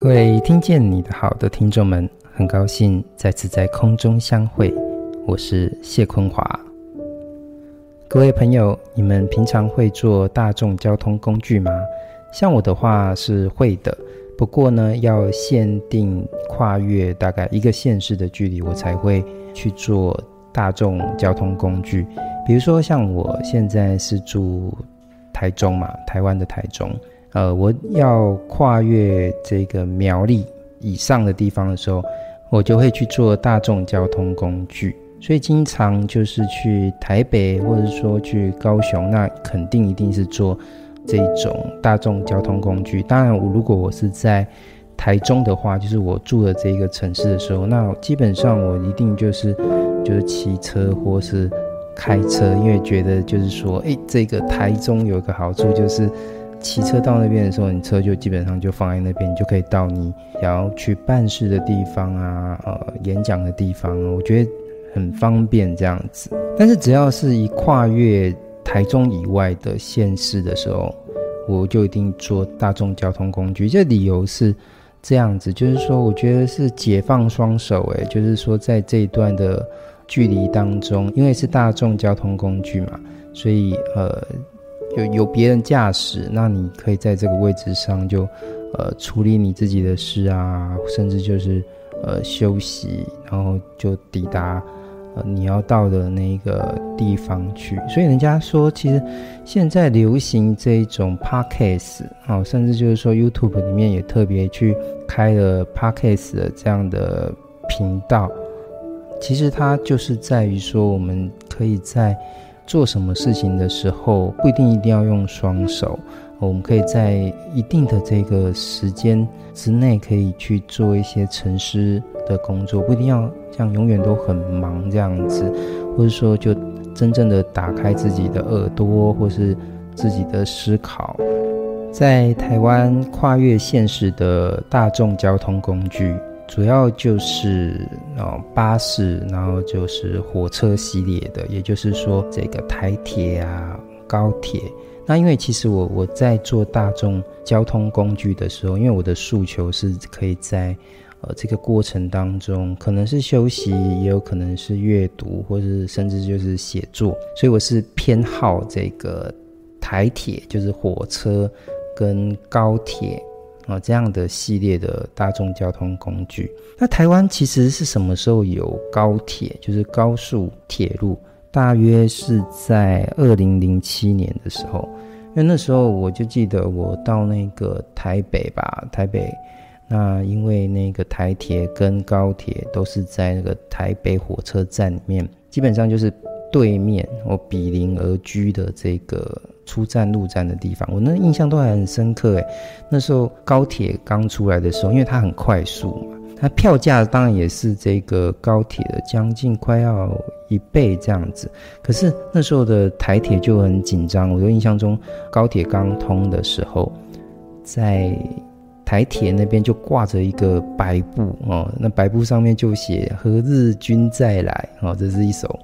各位听见你的好的听众们，很高兴再次在空中相会，我是谢坤华。各位朋友，你们平常会坐大众交通工具吗？像我的话是会的，不过呢，要限定跨越大概一个县市的距离，我才会去坐大众交通工具。比如说，像我现在是住台中嘛，台湾的台中。呃，我要跨越这个苗栗以上的地方的时候，我就会去坐大众交通工具。所以经常就是去台北，或者说去高雄，那肯定一定是坐这种大众交通工具。当然，我如果我是在台中的话，就是我住的这个城市的时候，那基本上我一定就是就是骑车或是开车，因为觉得就是说，哎，这个台中有一个好处就是。骑车到那边的时候，你车就基本上就放在那边，你就可以到你想要去办事的地方啊，呃，演讲的地方，我觉得很方便这样子。但是只要是一跨越台中以外的县市的时候，我就一定坐大众交通工具。这理由是这样子，就是说，我觉得是解放双手，诶，就是说在这一段的距离当中，因为是大众交通工具嘛，所以呃。有有别人驾驶，那你可以在这个位置上就，呃，处理你自己的事啊，甚至就是呃休息，然后就抵达呃你要到的那个地方去。所以人家说，其实现在流行这一种 podcast 啊，甚至就是说 YouTube 里面也特别去开了 podcast 的这样的频道。其实它就是在于说，我们可以在。做什么事情的时候，不一定一定要用双手，我们可以在一定的这个时间之内，可以去做一些沉思的工作，不一定要像永远都很忙这样子，或者说就真正的打开自己的耳朵，或是自己的思考。在台湾跨越现实的大众交通工具。主要就是哦巴士，然后就是火车系列的，也就是说这个台铁啊、高铁。那因为其实我我在做大众交通工具的时候，因为我的诉求是可以在呃这个过程当中，可能是休息，也有可能是阅读，或是甚至就是写作，所以我是偏好这个台铁，就是火车跟高铁。啊，这样的系列的大众交通工具。那台湾其实是什么时候有高铁？就是高速铁路，大约是在二零零七年的时候。因为那时候我就记得我到那个台北吧，台北。那因为那个台铁跟高铁都是在那个台北火车站里面，基本上就是对面我比邻而居的这个。出站入站的地方，我那印象都还很深刻诶。那时候高铁刚出来的时候，因为它很快速嘛，它票价当然也是这个高铁的将近快要一倍这样子。可是那时候的台铁就很紧张。我就印象中高铁刚通的时候，在台铁那边就挂着一个白布哦，那白布上面就写“何日君再来”哦，这是一首。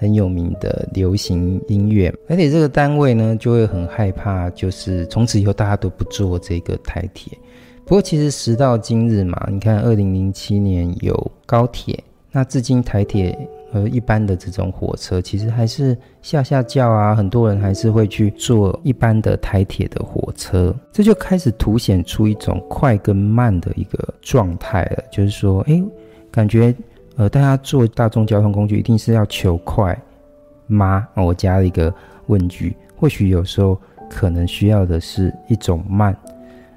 很有名的流行音乐，而且这个单位呢，就会很害怕，就是从此以后大家都不坐这个台铁。不过其实时到今日嘛，你看二零零七年有高铁，那至今台铁和一般的这种火车，其实还是下下叫啊，很多人还是会去坐一般的台铁的火车，这就开始凸显出一种快跟慢的一个状态了，就是说，哎，感觉。呃，大家坐大众交通工具一定是要求快吗？我加了一个问句。或许有时候可能需要的是一种慢，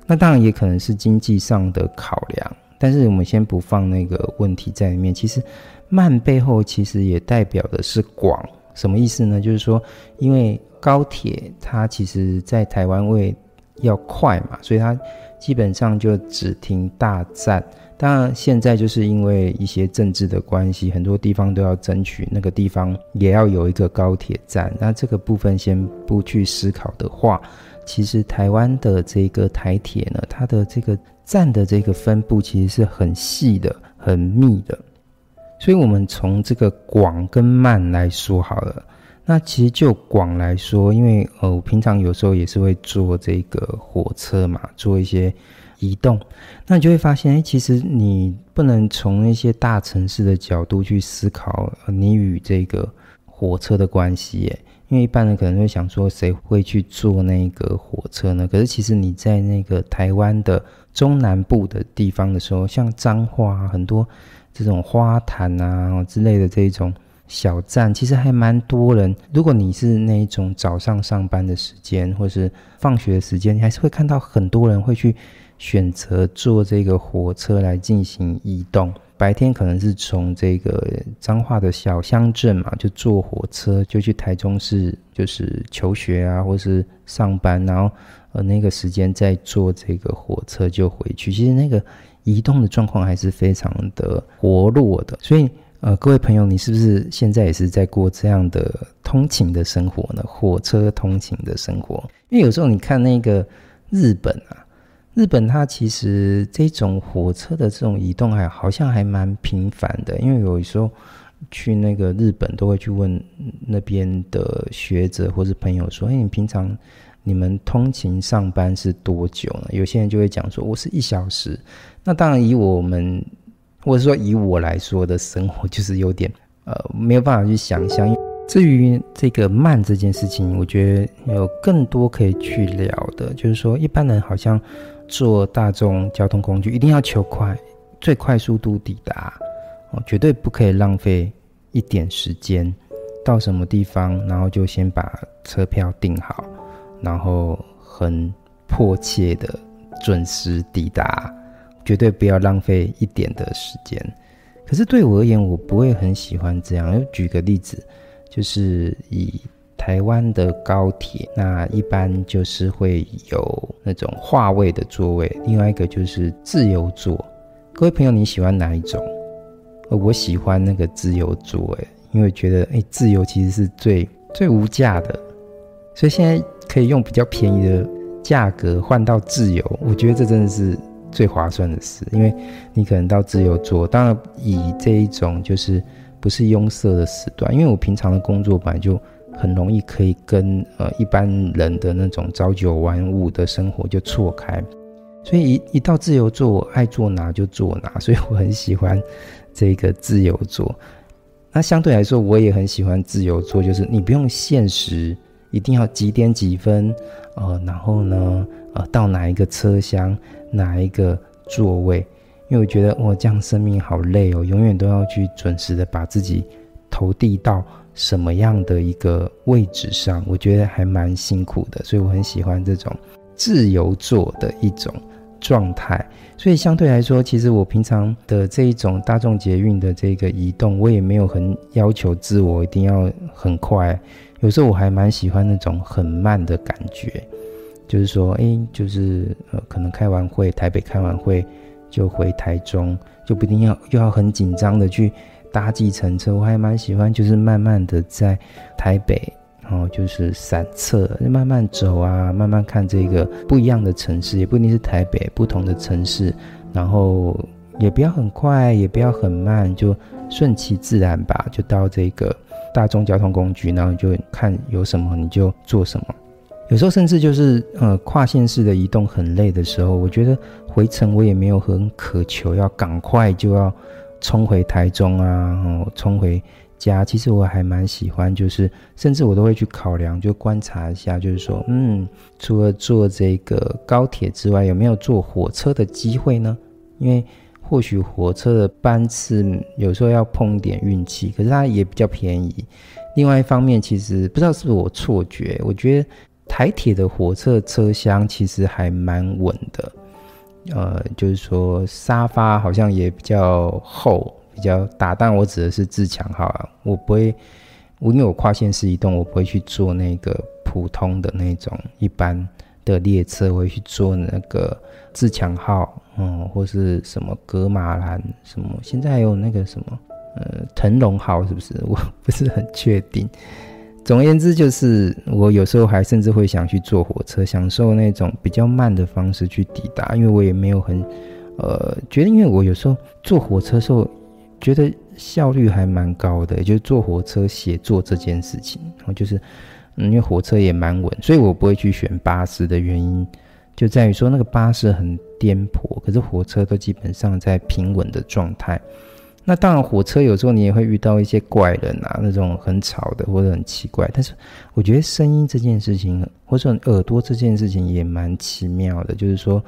那当然也可能是经济上的考量。但是我们先不放那个问题在里面。其实慢背后其实也代表的是广，什么意思呢？就是说，因为高铁它其实在台湾为要快嘛，所以它基本上就只停大站。当然，现在就是因为一些政治的关系，很多地方都要争取那个地方也要有一个高铁站。那这个部分先不去思考的话，其实台湾的这个台铁呢，它的这个站的这个分布其实是很细的、很密的。所以，我们从这个广跟慢来说好了。那其实就广来说，因为呃，我平常有时候也是会坐这个火车嘛，坐一些。移动，那你就会发现，哎，其实你不能从那些大城市的角度去思考你与这个火车的关系，耶。因为一般人可能会想说，谁会去坐那个火车呢？可是其实你在那个台湾的中南部的地方的时候，像彰化很多这种花坛啊之类的这种小站，其实还蛮多人。如果你是那种早上上班的时间，或是放学的时间，你还是会看到很多人会去选择坐这个火车来进行移动。白天可能是从这个彰化的小乡镇嘛，就坐火车就去台中市，就是求学啊，或是上班，然后呃那个时间再坐这个火车就回去。其实那个移动的状况还是非常的活络的。所以呃，各位朋友，你是不是现在也是在过这样的通勤的生活呢？火车通勤的生活？因为有时候你看那个日本啊。日本它其实这种火车的这种移动还好像还蛮频繁的，因为有时候去那个日本都会去问那边的学者或是朋友说：“哎，你平常你们通勤上班是多久呢？”有些人就会讲说：“我是一小时。”那当然以我们或者说以我来说的生活，就是有点呃没有办法去想象。至于这个慢这件事情，我觉得有更多可以去聊的，就是说一般人好像。坐大众交通工具一定要求快，最快速度抵达哦，绝对不可以浪费一点时间。到什么地方，然后就先把车票订好，然后很迫切的准时抵达，绝对不要浪费一点的时间。可是对我而言，我不会很喜欢这样。举个例子，就是以。台湾的高铁，那一般就是会有那种划位的座位，另外一个就是自由座。各位朋友，你喜欢哪一种？呃我喜欢那个自由座，哎，因为觉得，哎，自由其实是最最无价的，所以现在可以用比较便宜的价格换到自由，我觉得这真的是最划算的事，因为你可能到自由座，当然以这一种就是不是拥塞的时段，因为我平常的工作本来就。很容易可以跟呃一般人的那种朝九晚五的生活就错开，所以一一到自由座，我爱坐哪就坐哪，所以我很喜欢这个自由座。那相对来说，我也很喜欢自由座，就是你不用限时，一定要几点几分，呃，然后呢，呃，到哪一个车厢，哪一个座位，因为我觉得我这样生命好累哦，永远都要去准时的把自己投递到。什么样的一个位置上，我觉得还蛮辛苦的，所以我很喜欢这种自由座的一种状态。所以相对来说，其实我平常的这一种大众捷运的这个移动，我也没有很要求自我一定要很快。有时候我还蛮喜欢那种很慢的感觉，就是说，哎，就是呃，可能开完会，台北开完会就回台中，就不一定要又要很紧张的去。搭计程车，我还蛮喜欢，就是慢慢的在台北，然后就是散策，慢慢走啊，慢慢看这个不一样的城市，也不一定是台北，不同的城市，然后也不要很快，也不要很慢，就顺其自然吧，就到这个大众交通工具，然后就看有什么你就做什么。有时候甚至就是呃跨线式的移动很累的时候，我觉得回程我也没有很渴求要赶快就要。冲回台中啊，哦，冲回家。其实我还蛮喜欢，就是甚至我都会去考量，就观察一下，就是说，嗯，除了坐这个高铁之外，有没有坐火车的机会呢？因为或许火车的班次有时候要碰点运气，可是它也比较便宜。另外一方面，其实不知道是不是我错觉，我觉得台铁的火车车厢其实还蛮稳的。呃，就是说沙发好像也比较厚，比较大。但我指的是自强号啊，我不会，我因为我跨县市移动，我不会去坐那个普通的那种一般的列车，我会去坐那个自强号，嗯，或是什么格玛兰什么，现在还有那个什么，呃，腾龙号是不是？我不是很确定。总而言之，就是我有时候还甚至会想去坐火车，享受那种比较慢的方式去抵达，因为我也没有很，呃，觉得，因为我有时候坐火车时候，觉得效率还蛮高的，就是坐火车写作这件事情，然后就是，因为火车也蛮稳，所以我不会去选巴士的原因，就在于说那个巴士很颠簸，可是火车都基本上在平稳的状态。那当然，火车有时候你也会遇到一些怪人啊，那种很吵的或者很奇怪。但是我觉得声音这件事情，或者耳朵这件事情也蛮奇妙的。就是说，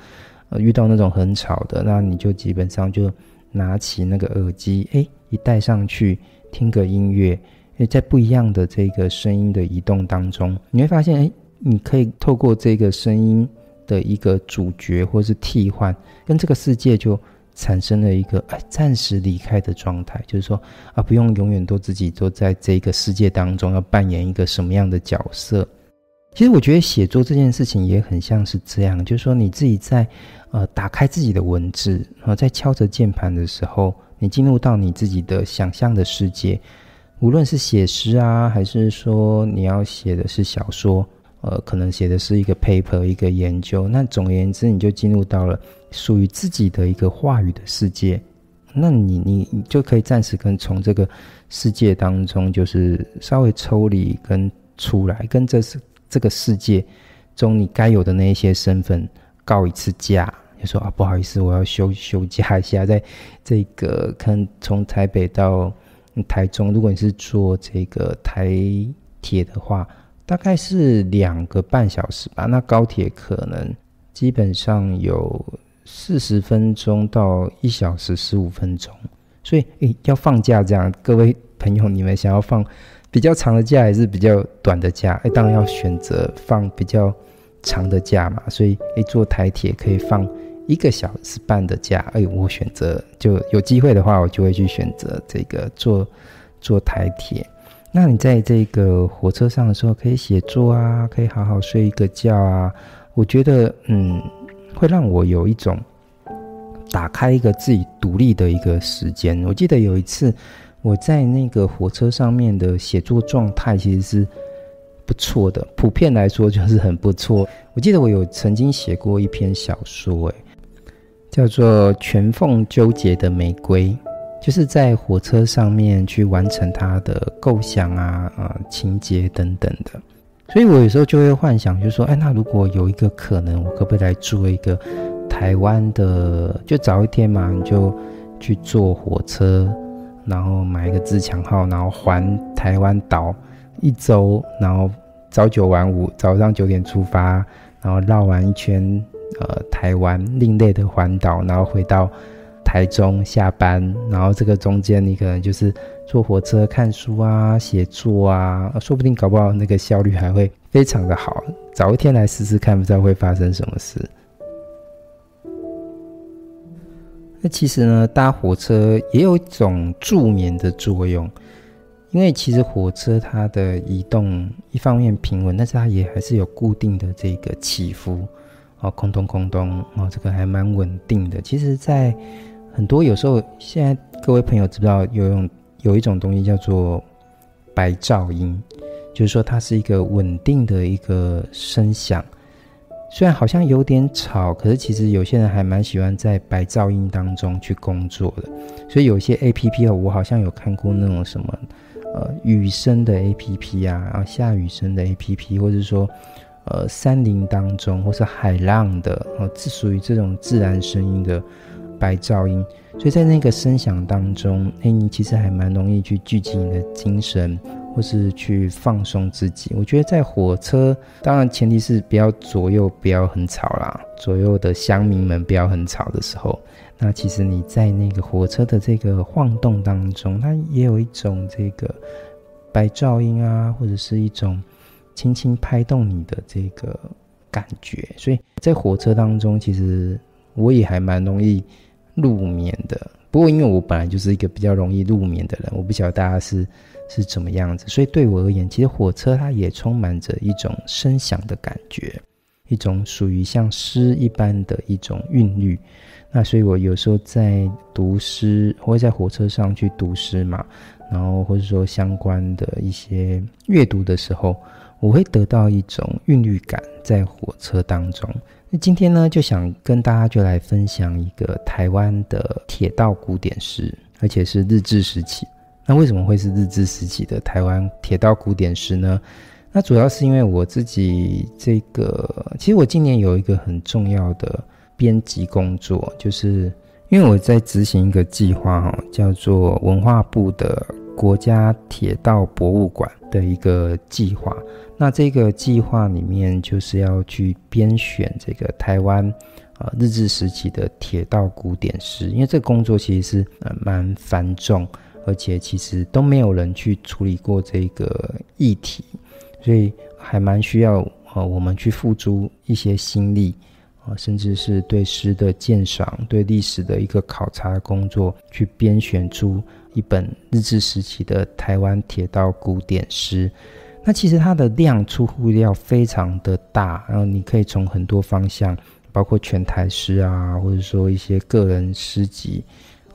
呃，遇到那种很吵的，那你就基本上就拿起那个耳机，诶，一戴上去听个音乐，诶，在不一样的这个声音的移动当中，你会发现，诶，你可以透过这个声音的一个主角或是替换，跟这个世界就。产生了一个哎，暂时离开的状态，就是说啊，不用永远都自己都在这个世界当中要扮演一个什么样的角色。其实我觉得写作这件事情也很像是这样，就是说你自己在呃打开自己的文字啊，在敲着键盘的时候，你进入到你自己的想象的世界，无论是写诗啊，还是说你要写的是小说。呃，可能写的是一个 paper，一个研究。那总而言之，你就进入到了属于自己的一个话语的世界。那你你你就可以暂时跟从这个世界当中，就是稍微抽离跟出来，跟这是这个世界中你该有的那一些身份告一次假。就说啊，不好意思，我要休休假一下，在这个看从台北到台中，如果你是坐这个台铁的话。大概是两个半小时吧。那高铁可能基本上有四十分钟到一小时十五分钟。所以，诶，要放假这样，各位朋友，你们想要放比较长的假还是比较短的假？诶，当然要选择放比较长的假嘛。所以，诶，坐台铁可以放一个小时半的假。诶，我选择就有机会的话，我就会去选择这个坐坐台铁。那你在这个火车上的时候，可以写作啊，可以好好睡一个觉啊。我觉得，嗯，会让我有一种打开一个自己独立的一个时间。我记得有一次我在那个火车上面的写作状态其实是不错的，普遍来说就是很不错。我记得我有曾经写过一篇小说，诶，叫做《全缝纠结的玫瑰》。就是在火车上面去完成他的构想啊啊、情节等等的，所以我有时候就会幻想，就是说，哎，那如果有一个可能，我可不可以来做一个台湾的？就早一天嘛，你就去坐火车，然后买一个自强号，然后环台湾岛一周，然后朝九晚五，早上九点出发，然后绕完一圈，呃，台湾另类的环岛，然后回到。台中下班，然后这个中间你可能就是坐火车看书啊、写作啊，说不定搞不好那个效率还会非常的好。早一天来试试看，不知道会发生什么事。那其实呢，搭火车也有一种助眠的作用，因为其实火车它的移动一方面平稳，但是它也还是有固定的这个起伏哦，空咚空咚哦，这个还蛮稳定的。其实，在很多有时候，现在各位朋友知道有用有一种东西叫做白噪音，就是说它是一个稳定的一个声响，虽然好像有点吵，可是其实有些人还蛮喜欢在白噪音当中去工作的。所以有些 APP 哦，我好像有看过那种什么呃雨声的 APP 啊，然后下雨声的 APP，或者说呃山林当中或是海浪的哦，是属于这种自然声音的。白噪音，所以在那个声响当中，哎，你其实还蛮容易去聚集你的精神，或是去放松自己。我觉得在火车，当然前提是不要左右不要很吵啦，左右的乡民们不要很吵的时候，那其实你在那个火车的这个晃动当中，它也有一种这个白噪音啊，或者是一种轻轻拍动你的这个感觉。所以在火车当中，其实我也还蛮容易。入眠的，不过因为我本来就是一个比较容易入眠的人，我不晓得大家是是怎么样子，所以对我而言，其实火车它也充满着一种声响的感觉，一种属于像诗一般的一种韵律。那所以我有时候在读诗，我会在火车上去读诗嘛，然后或者说相关的一些阅读的时候，我会得到一种韵律感在火车当中。那今天呢，就想跟大家就来分享一个台湾的铁道古典诗，而且是日治时期。那为什么会是日治时期的台湾铁道古典诗呢？那主要是因为我自己这个，其实我今年有一个很重要的编辑工作，就是因为我在执行一个计划哈，叫做文化部的国家铁道博物馆的一个计划。那这个计划里面就是要去编选这个台湾啊日治时期的铁道古典诗，因为这个工作其实是呃蛮繁重，而且其实都没有人去处理过这个议题。所以还蛮需要呃，我们去付诸一些心力啊，甚至是对诗的鉴赏、对历史的一个考察工作，去编选出一本日治时期的台湾铁道古典诗。那其实它的量出乎料非常的大，然后你可以从很多方向，包括全台诗啊，或者说一些个人诗集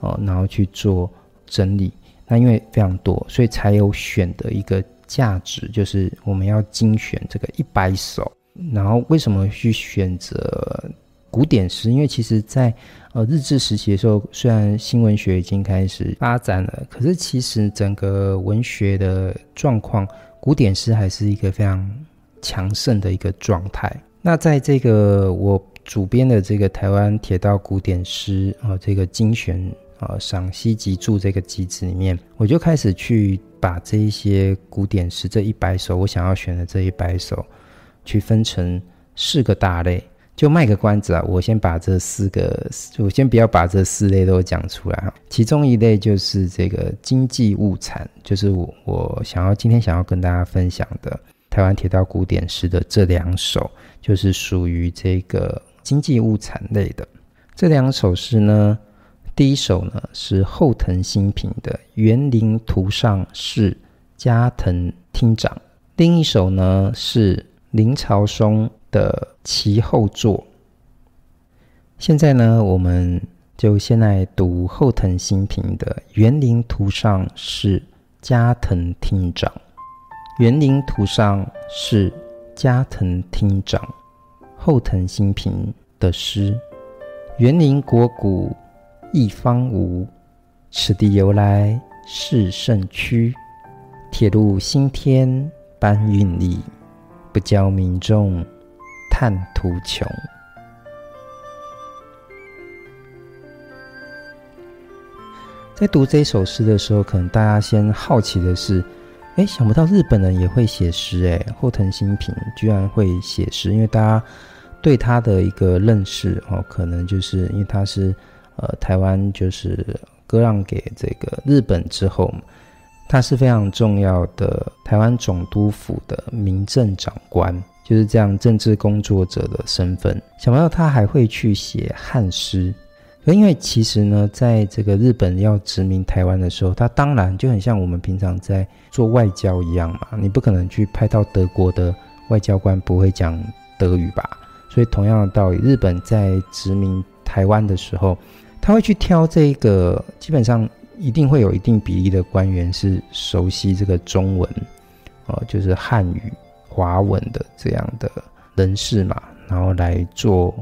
哦，然后去做整理。那因为非常多，所以才有选的一个。价值就是我们要精选这个一百首，然后为什么去选择古典诗？因为其实在呃日治时期的时候，虽然新文学已经开始发展了，可是其实整个文学的状况，古典诗还是一个非常强盛的一个状态。那在这个我主编的这个台湾铁道古典诗啊，这个精选。呃，赏析集注这个集子里面，我就开始去把这一些古典诗这一百首，我想要选的这一百首，去分成四个大类。就卖个关子啊，我先把这四个，我先不要把这四类都讲出来哈。其中一类就是这个经济物产，就是我我想要今天想要跟大家分享的台湾铁道古典诗的这两首，就是属于这个经济物产类的。这两首诗呢，第一首呢是后藤新平的《园林图上是加藤厅长》，另一首呢是林朝松的《其后作》。现在呢，我们就先来读后藤新平的《园林图上是加藤厅长》。《园林图上是加藤厅长》，后藤新平的诗，园林国谷。一方无，此地由来是胜区。铁路新添搬运力，不教民众探途穷。在读这首诗的时候，可能大家先好奇的是：哎，想不到日本人也会写诗，哎，后藤新平居然会写诗。因为大家对他的一个认识哦，可能就是因为他是。呃，台湾就是割让给这个日本之后，他是非常重要的台湾总督府的民政长官，就是这样政治工作者的身份。想不到他还会去写汉诗，因为其实呢，在这个日本要殖民台湾的时候，他当然就很像我们平常在做外交一样嘛，你不可能去派到德国的外交官不会讲德语吧？所以同样的道理，日本在殖民台湾的时候。他会去挑这个，基本上一定会有一定比例的官员是熟悉这个中文，哦，就是汉语、华文的这样的人士嘛，然后来做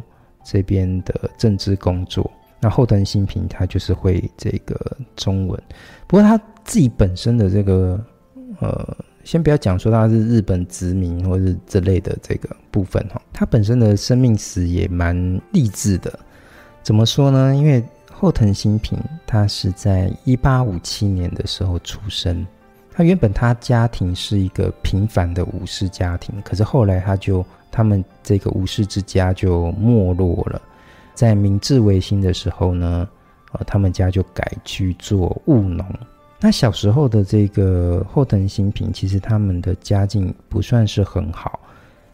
这边的政治工作。那后藤新平他就是会这个中文，不过他自己本身的这个，呃，先不要讲说他是日本殖民或是这类的这个部分哈，他本身的生命史也蛮励志的。怎么说呢？因为后藤新平他是在一八五七年的时候出生，他原本他家庭是一个平凡的武士家庭，可是后来他就他们这个武士之家就没落了，在明治维新的时候呢，呃，他们家就改去做务农。那小时候的这个后藤新平，其实他们的家境不算是很好，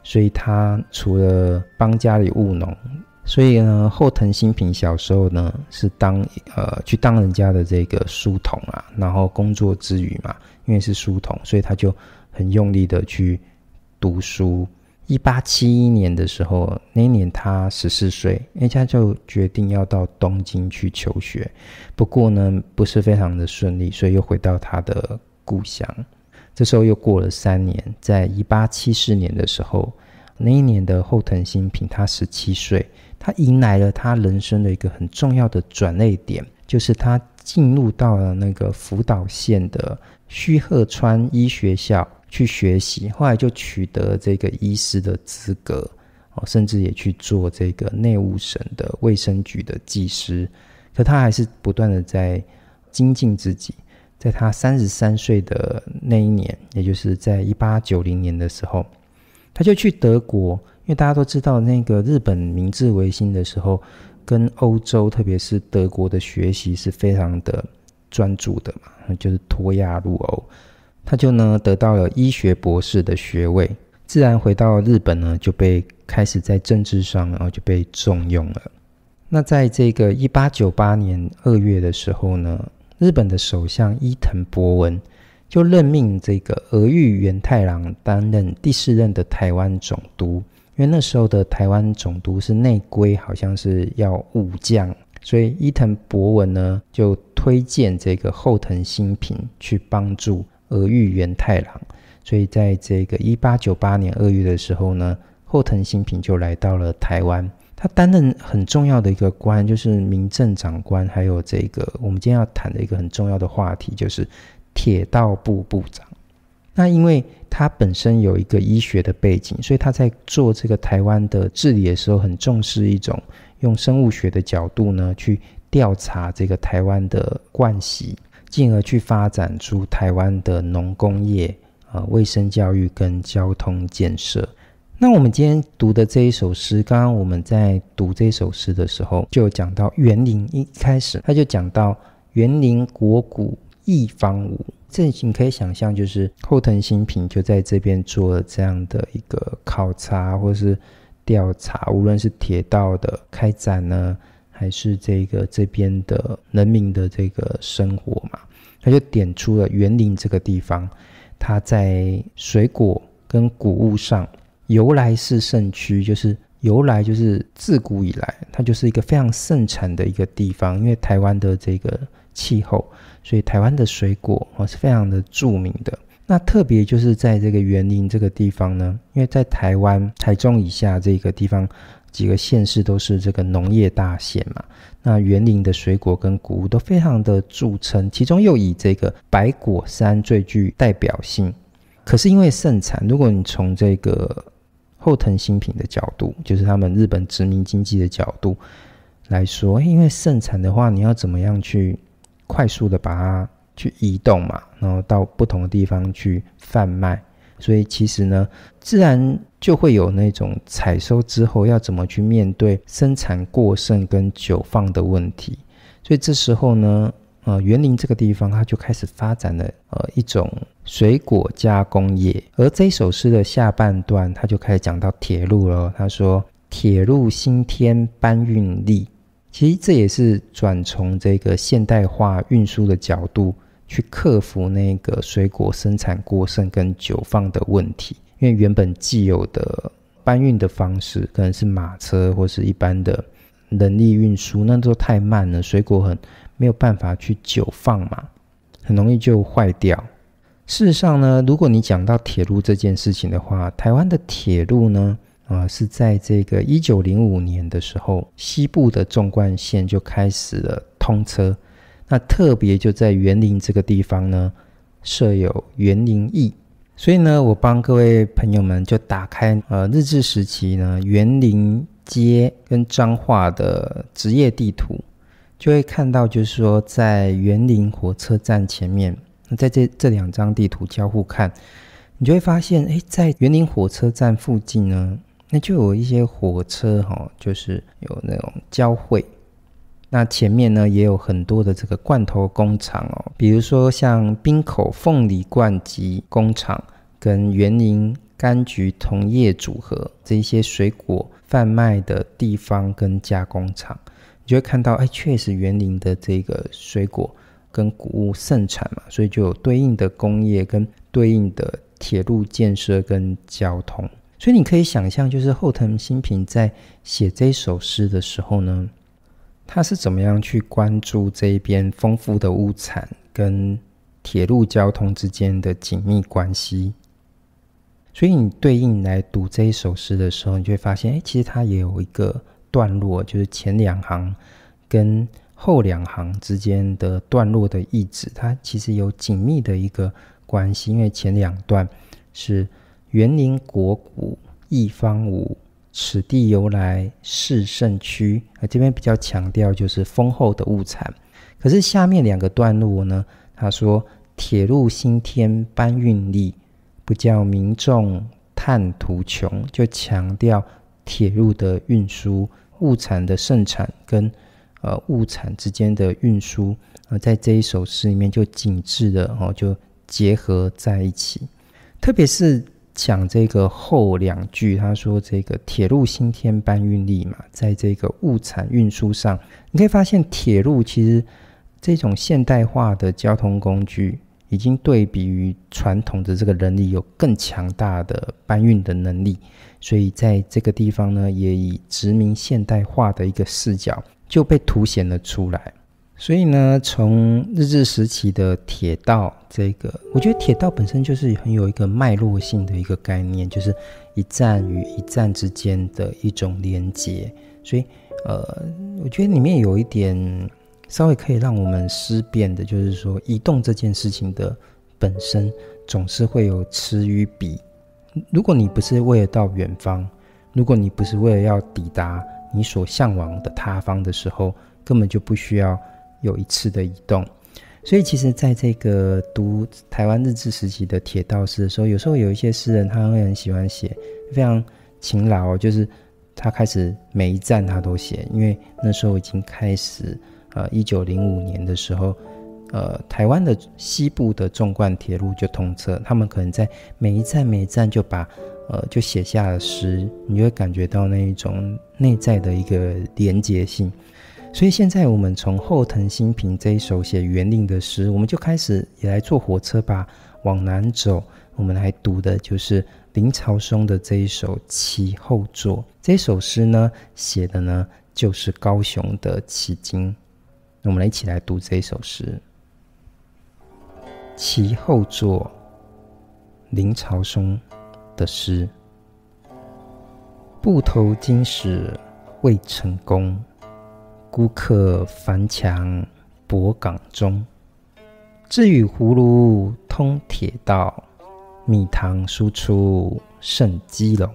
所以他除了帮家里务农。所以呢，后藤新平小时候呢是当呃去当人家的这个书童啊，然后工作之余嘛，因为是书童，所以他就很用力的去读书。一八七一年的时候，那一年他十四岁，人家就决定要到东京去求学。不过呢，不是非常的顺利，所以又回到他的故乡。这时候又过了三年，在一八七四年的时候，那一年的后藤新平他十七岁。他迎来了他人生的一个很重要的转捩点，就是他进入到了那个福岛县的须贺川医学校去学习，后来就取得这个医师的资格，哦，甚至也去做这个内务省的卫生局的技师。可他还是不断的在精进自己。在他三十三岁的那一年，也就是在一八九零年的时候，他就去德国，因为大家都知道，那个日本明治维新的时候，跟欧洲，特别是德国的学习是非常的专注的嘛，就是脱亚入欧。他就呢得到了医学博士的学位，自然回到日本呢，就被开始在政治上，然后就被重用了。那在这个一八九八年二月的时候呢，日本的首相伊藤博文就任命这个俄玉元太郎担任第四任的台湾总督，因为那时候的台湾总督是内归，好像是要武将，所以伊藤博文呢就推荐这个后藤新平去帮助俄玉元太郎，所以在这个一八九八年二月的时候呢，后藤新平就来到了台湾。他担任很重要的一个官，就是民政长官，还有这个我们今天要谈的一个很重要的话题，就是铁道部部长。那因为他本身有一个医学的背景，所以他在做这个台湾的治理的时候，很重视一种用生物学的角度呢，去调查这个台湾的惯习，进而去发展出台湾的农工业、呃、卫生教育跟交通建设。那我们今天读的这一首诗，刚刚我们在读这首诗的时候，就有讲到园林。一开始他就讲到园林国古一方五，这你可以想象，就是后藤新平就在这边做了这样的一个考察或是调查，无论是铁道的开展呢，还是这个这边的人民的这个生活嘛，他就点出了园林这个地方，它在水果跟谷物上。由来是盛区，就是由来就是自古以来，它就是一个非常盛产的一个地方。因为台湾的这个气候，所以台湾的水果哦是非常的著名的。那特别就是在这个园林这个地方呢，因为在台湾台中以下这个地方几个县市都是这个农业大县嘛，那园林的水果跟谷物都非常的著称，其中又以这个百果山最具代表性。可是因为盛产，如果你从这个后藤新平的角度，就是他们日本殖民经济的角度来说，因为盛产的话，你要怎么样去快速的把它去移动嘛，然后到不同的地方去贩卖，所以其实呢，自然就会有那种采收之后要怎么去面对生产过剩跟久放的问题，所以这时候呢。呃，园林这个地方，它就开始发展了呃一种水果加工业。而这首诗的下半段，它就开始讲到铁路了。他说：“铁路新添搬运力。”其实这也是转从这个现代化运输的角度去克服那个水果生产过剩跟久放的问题。因为原本既有的搬运的方式，可能是马车或是一般的人力运输，那都太慢了，水果很。没有办法去久放嘛，很容易就坏掉。事实上呢，如果你讲到铁路这件事情的话，台湾的铁路呢，啊、是在这个一九零五年的时候，西部的纵贯线就开始了通车。那特别就在园林这个地方呢，设有园林驿。所以呢，我帮各位朋友们就打开呃日治时期呢园林街跟彰化的职业地图。就会看到，就是说，在园林火车站前面，在这这两张地图交互看，你就会发现，哎，在园林火车站附近呢，那就有一些火车哈，就是有那种交汇。那前面呢，也有很多的这个罐头工厂哦，比如说像滨口凤梨罐集工厂跟园林柑橘同业组合这一些水果贩卖的地方跟加工厂。你就会看到，哎，确实园林的这个水果跟谷物盛产嘛，所以就有对应的工业跟对应的铁路建设跟交通。所以你可以想象，就是后藤新平在写这首诗的时候呢，他是怎么样去关注这一边丰富的物产跟铁路交通之间的紧密关系。所以你对应来读这一首诗的时候，你就会发现，哎，其实它也有一个。段落就是前两行跟后两行之间的段落的意志，它其实有紧密的一个关系。因为前两段是园林国古一方吴，此地由来是胜区。啊，这边比较强调就是丰厚的物产。可是下面两个段落呢，他说铁路新添搬运力，不叫民众叹途穷，就强调铁路的运输物产的盛产跟呃物产之间的运输。呃，在这一首诗里面就紧致的哦，就结合在一起。特别是讲这个后两句，他说这个铁路新添搬运力嘛，在这个物产运输上，你可以发现铁路其实这种现代化的交通工具，已经对比于传统的这个人力有更强大的搬运的能力。所以在这个地方呢，也以殖民现代化的一个视角就被凸显了出来。所以呢，从日治时期的铁道这个，我觉得铁道本身就是很有一个脉络性的一个概念，就是一站与一站之间的一种连接。所以，呃，我觉得里面有一点稍微可以让我们思辨的，就是说，移动这件事情的本身总是会有此与彼。如果你不是为了到远方，如果你不是为了要抵达你所向往的他方的时候，根本就不需要。有一次的移动，所以其实在这个读台湾日治时期的铁道诗的时候，有时候有一些诗人他会很喜欢写，非常勤劳，就是他开始每一站他都写，因为那时候已经开始，呃，一九零五年的时候，呃，台湾的西部的纵贯铁路就通车，他们可能在每一站每一站就把，呃，就写下了诗，你就会感觉到那一种内在的一个连结性。所以现在我们从后藤新平这一首写园林的诗，我们就开始也来坐火车吧，往南走。我们来读的就是林朝松的这一首《其后作》。这首诗呢，写的呢就是高雄的旗津。我们来一起来读这一首诗，《其后作》，林朝松的诗。埠头经史未成功。孤客帆墙泊港中，自与葫芦通铁道，蜜糖输出胜基隆。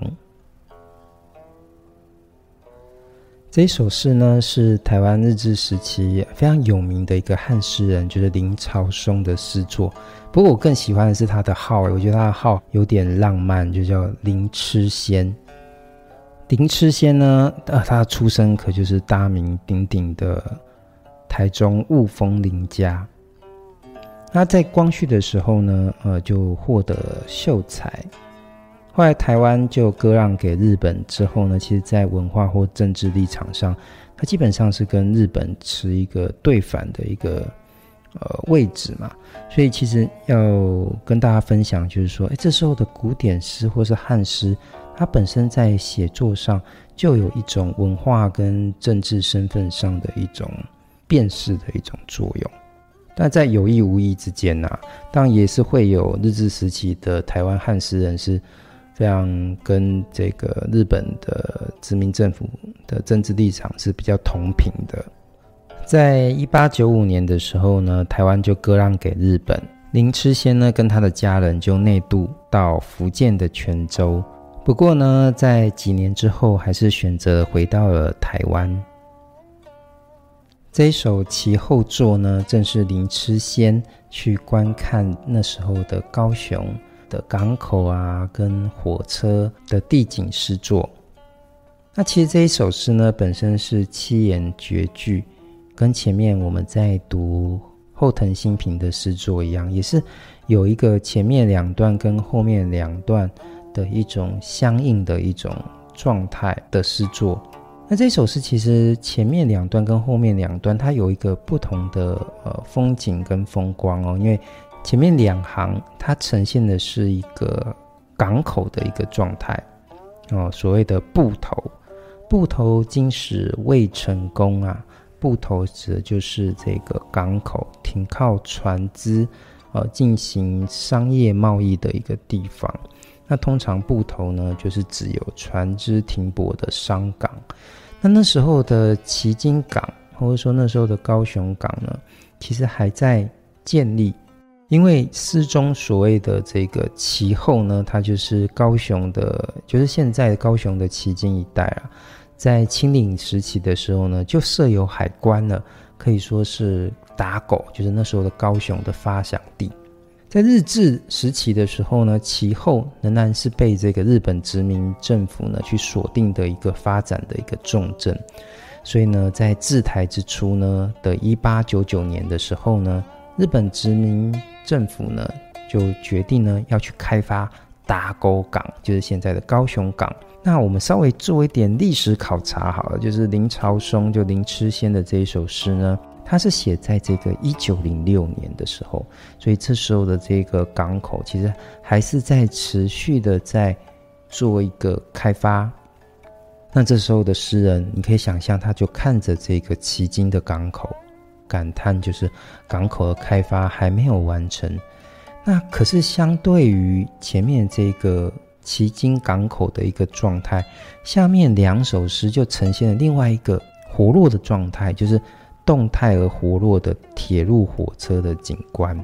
这一首诗呢，是台湾日治时期非常有名的一个汉诗人，就是林朝松的诗作。不过我更喜欢的是他的号，我觉得他的号有点浪漫，就叫林痴仙。林痴仙呢，呃，他出身可就是大名鼎鼎的台中雾峰林家。他在光绪的时候呢，呃，就获得秀才。后来台湾就割让给日本之后呢，其实在文化或政治立场上，他基本上是跟日本持一个对反的一个呃位置嘛。所以其实要跟大家分享，就是说，哎，这时候的古典诗或是汉诗。它本身在写作上就有一种文化跟政治身份上的一种辨识的一种作用，但在有意无意之间呢、当然也是会有日治时期的台湾汉诗人是非常跟这个日本的殖民政府的政治立场是比较同频的。在一八九五年的时候呢，台湾就割让给日本，林痴仙呢跟他的家人就内渡到福建的泉州。不过呢，在几年之后，还是选择回到了台湾。这一首《其后作》呢，正是林痴仙去观看那时候的高雄的港口啊，跟火车的地景诗作。那其实这一首诗呢，本身是七言绝句，跟前面我们在读后藤新平的诗作一样，也是有一个前面两段跟后面两段。的一种相应的一种状态的诗作，那这首诗其实前面两段跟后面两段，它有一个不同的呃风景跟风光哦，因为前面两行它呈现的是一个港口的一个状态哦，所谓的布头，布头经史未成功啊，布头指的就是这个港口，停靠船只呃进行商业贸易的一个地方。那通常埠头呢，就是只有船只停泊的商港。那那时候的旗津港，或者说那时候的高雄港呢，其实还在建立。因为诗中所谓的这个其后呢，它就是高雄的，就是现在的高雄的旗津一带啊，在清领时期的时候呢，就设有海关了，可以说是打狗，就是那时候的高雄的发祥地。在日治时期的时候呢，其后仍然是被这个日本殖民政府呢去锁定的一个发展的一个重镇。所以呢，在治台之初呢的一八九九年的时候呢，日本殖民政府呢就决定呢要去开发打沟港，就是现在的高雄港。那我们稍微做一点历史考察好了，就是林朝松就林吃仙的这一首诗呢。它是写在这个一九零六年的时候，所以这时候的这个港口其实还是在持续的在做一个开发。那这时候的诗人，你可以想象，他就看着这个旗津的港口，感叹就是港口的开发还没有完成。那可是相对于前面这个旗津港口的一个状态，下面两首诗就呈现了另外一个活络的状态，就是。动态而活络的铁路火车的景观。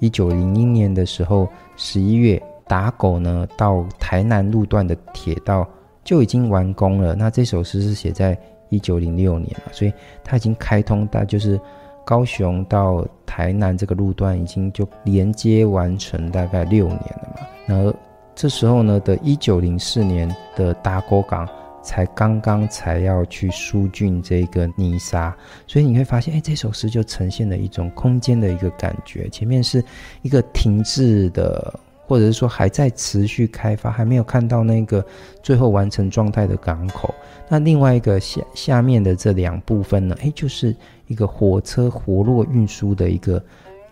一九零一年的时候，十一月，打狗呢到台南路段的铁道就已经完工了。那这首诗是写在一九零六年嘛，所以它已经开通，大就是高雄到台南这个路段已经就连接完成大概六年了嘛。而这时候呢的一九零四年的打狗港。才刚刚才要去疏浚这个泥沙，所以你会发现，哎，这首诗就呈现了一种空间的一个感觉。前面是一个停滞的，或者是说还在持续开发，还没有看到那个最后完成状态的港口。那另外一个下下面的这两部分呢，哎，就是一个火车活络运输的一个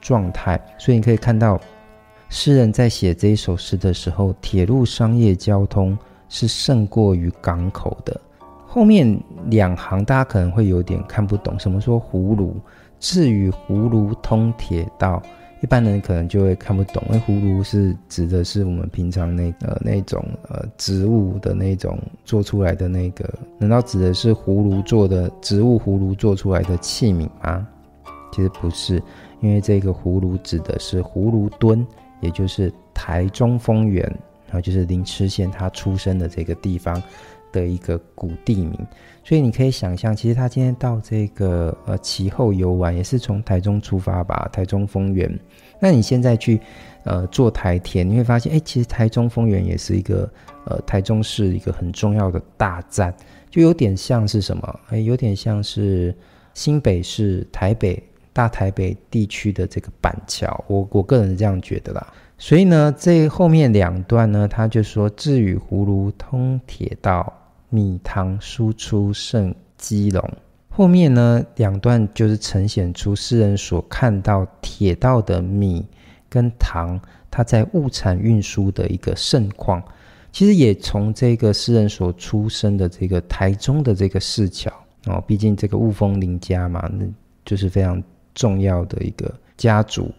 状态。所以你可以看到，诗人在写这一首诗的时候，铁路商业交通。是胜过于港口的。后面两行大家可能会有点看不懂，什么说葫芦？至于葫芦通铁道，一般人可能就会看不懂。因为葫芦是指的是我们平常那个那种呃植物的那种做出来的那个，难道指的是葫芦做的植物葫芦做出来的器皿吗？其实不是，因为这个葫芦指的是葫芦墩，也就是台中丰原。然后就是林吃仙他出生的这个地方的一个古地名，所以你可以想象，其实他今天到这个呃其后游玩，也是从台中出发吧，台中丰原。那你现在去呃坐台铁，你会发现，哎，其实台中丰原也是一个呃台中市一个很重要的大站，就有点像是什么？哎，有点像是新北市台北大台北地区的这个板桥，我我个人是这样觉得啦。所以呢，这后面两段呢，他就说：“至于葫芦通铁道，米糖输出胜基隆。”后面呢两段就是呈现出诗人所看到铁道的米跟糖，它在物产运输的一个盛况。其实也从这个诗人所出生的这个台中的这个视角哦，毕竟这个雾峰林家嘛，那就是非常重要的一个家族。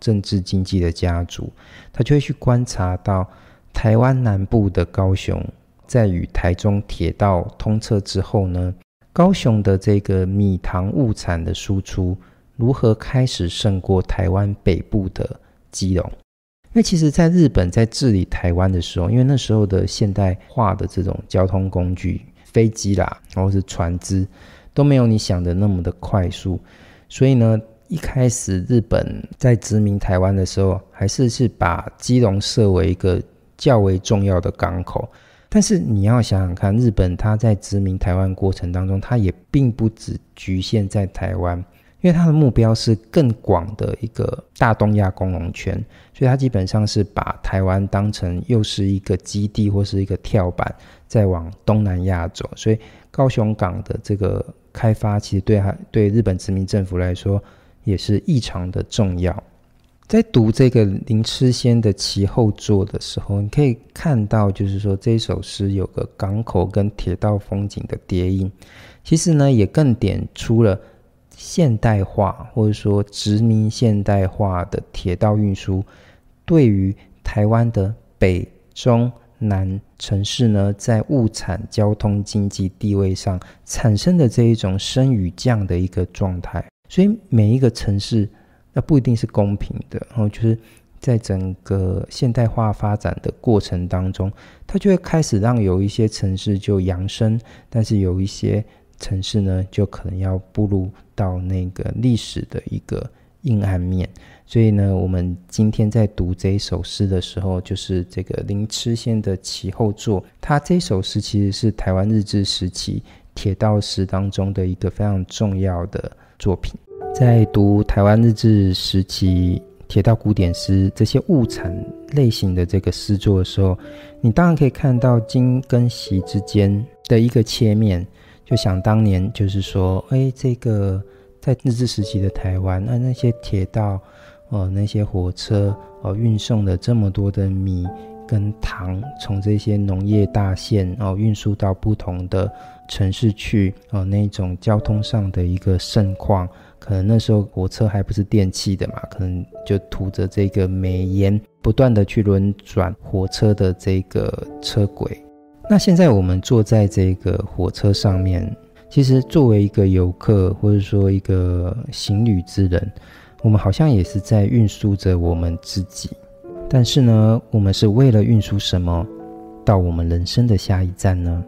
政治经济的家族，他就会去观察到台湾南部的高雄，在与台中铁道通车之后呢，高雄的这个米糖物产的输出如何开始胜过台湾北部的基隆？因为其实，在日本在治理台湾的时候，因为那时候的现代化的这种交通工具，飞机啦，然后是船只，都没有你想的那么的快速，所以呢。一开始日本在殖民台湾的时候，还是是把基隆设为一个较为重要的港口。但是你要想想看，日本它在殖民台湾过程当中，它也并不只局限在台湾，因为它的目标是更广的一个大东亚共荣圈，所以它基本上是把台湾当成又是一个基地或是一个跳板，再往东南亚走。所以高雄港的这个开发，其实对它对日本殖民政府来说，也是异常的重要。在读这个林吃仙的其后作的时候，你可以看到，就是说这首诗有个港口跟铁道风景的叠印，其实呢也更点出了现代化或者说殖民现代化的铁道运输对于台湾的北中南城市呢，在物产交通经济地位上产生的这一种升与降的一个状态。所以每一个城市，那不一定是公平的。然后就是在整个现代化发展的过程当中，它就会开始让有一些城市就扬升，但是有一些城市呢，就可能要步入到那个历史的一个阴暗面。所以呢，我们今天在读这一首诗的时候，就是这个林痴仙的其后作。他这首诗其实是台湾日治时期铁道诗当中的一个非常重要的作品。在读台湾日治时期铁道古典诗这些物产类型的这个诗作的时候，你当然可以看到金跟席之间的一个切面。就想当年，就是说，哎，这个在日治时期的台湾，那那些铁道。哦，那些火车哦，运送了这么多的米跟糖，从这些农业大县哦，运输到不同的城市去哦，那种交通上的一个盛况，可能那时候火车还不是电气的嘛，可能就涂着这个煤烟，不断的去轮转火车的这个车轨。那现在我们坐在这个火车上面，其实作为一个游客，或者说一个行旅之人。我们好像也是在运输着我们自己，但是呢，我们是为了运输什么到我们人生的下一站呢？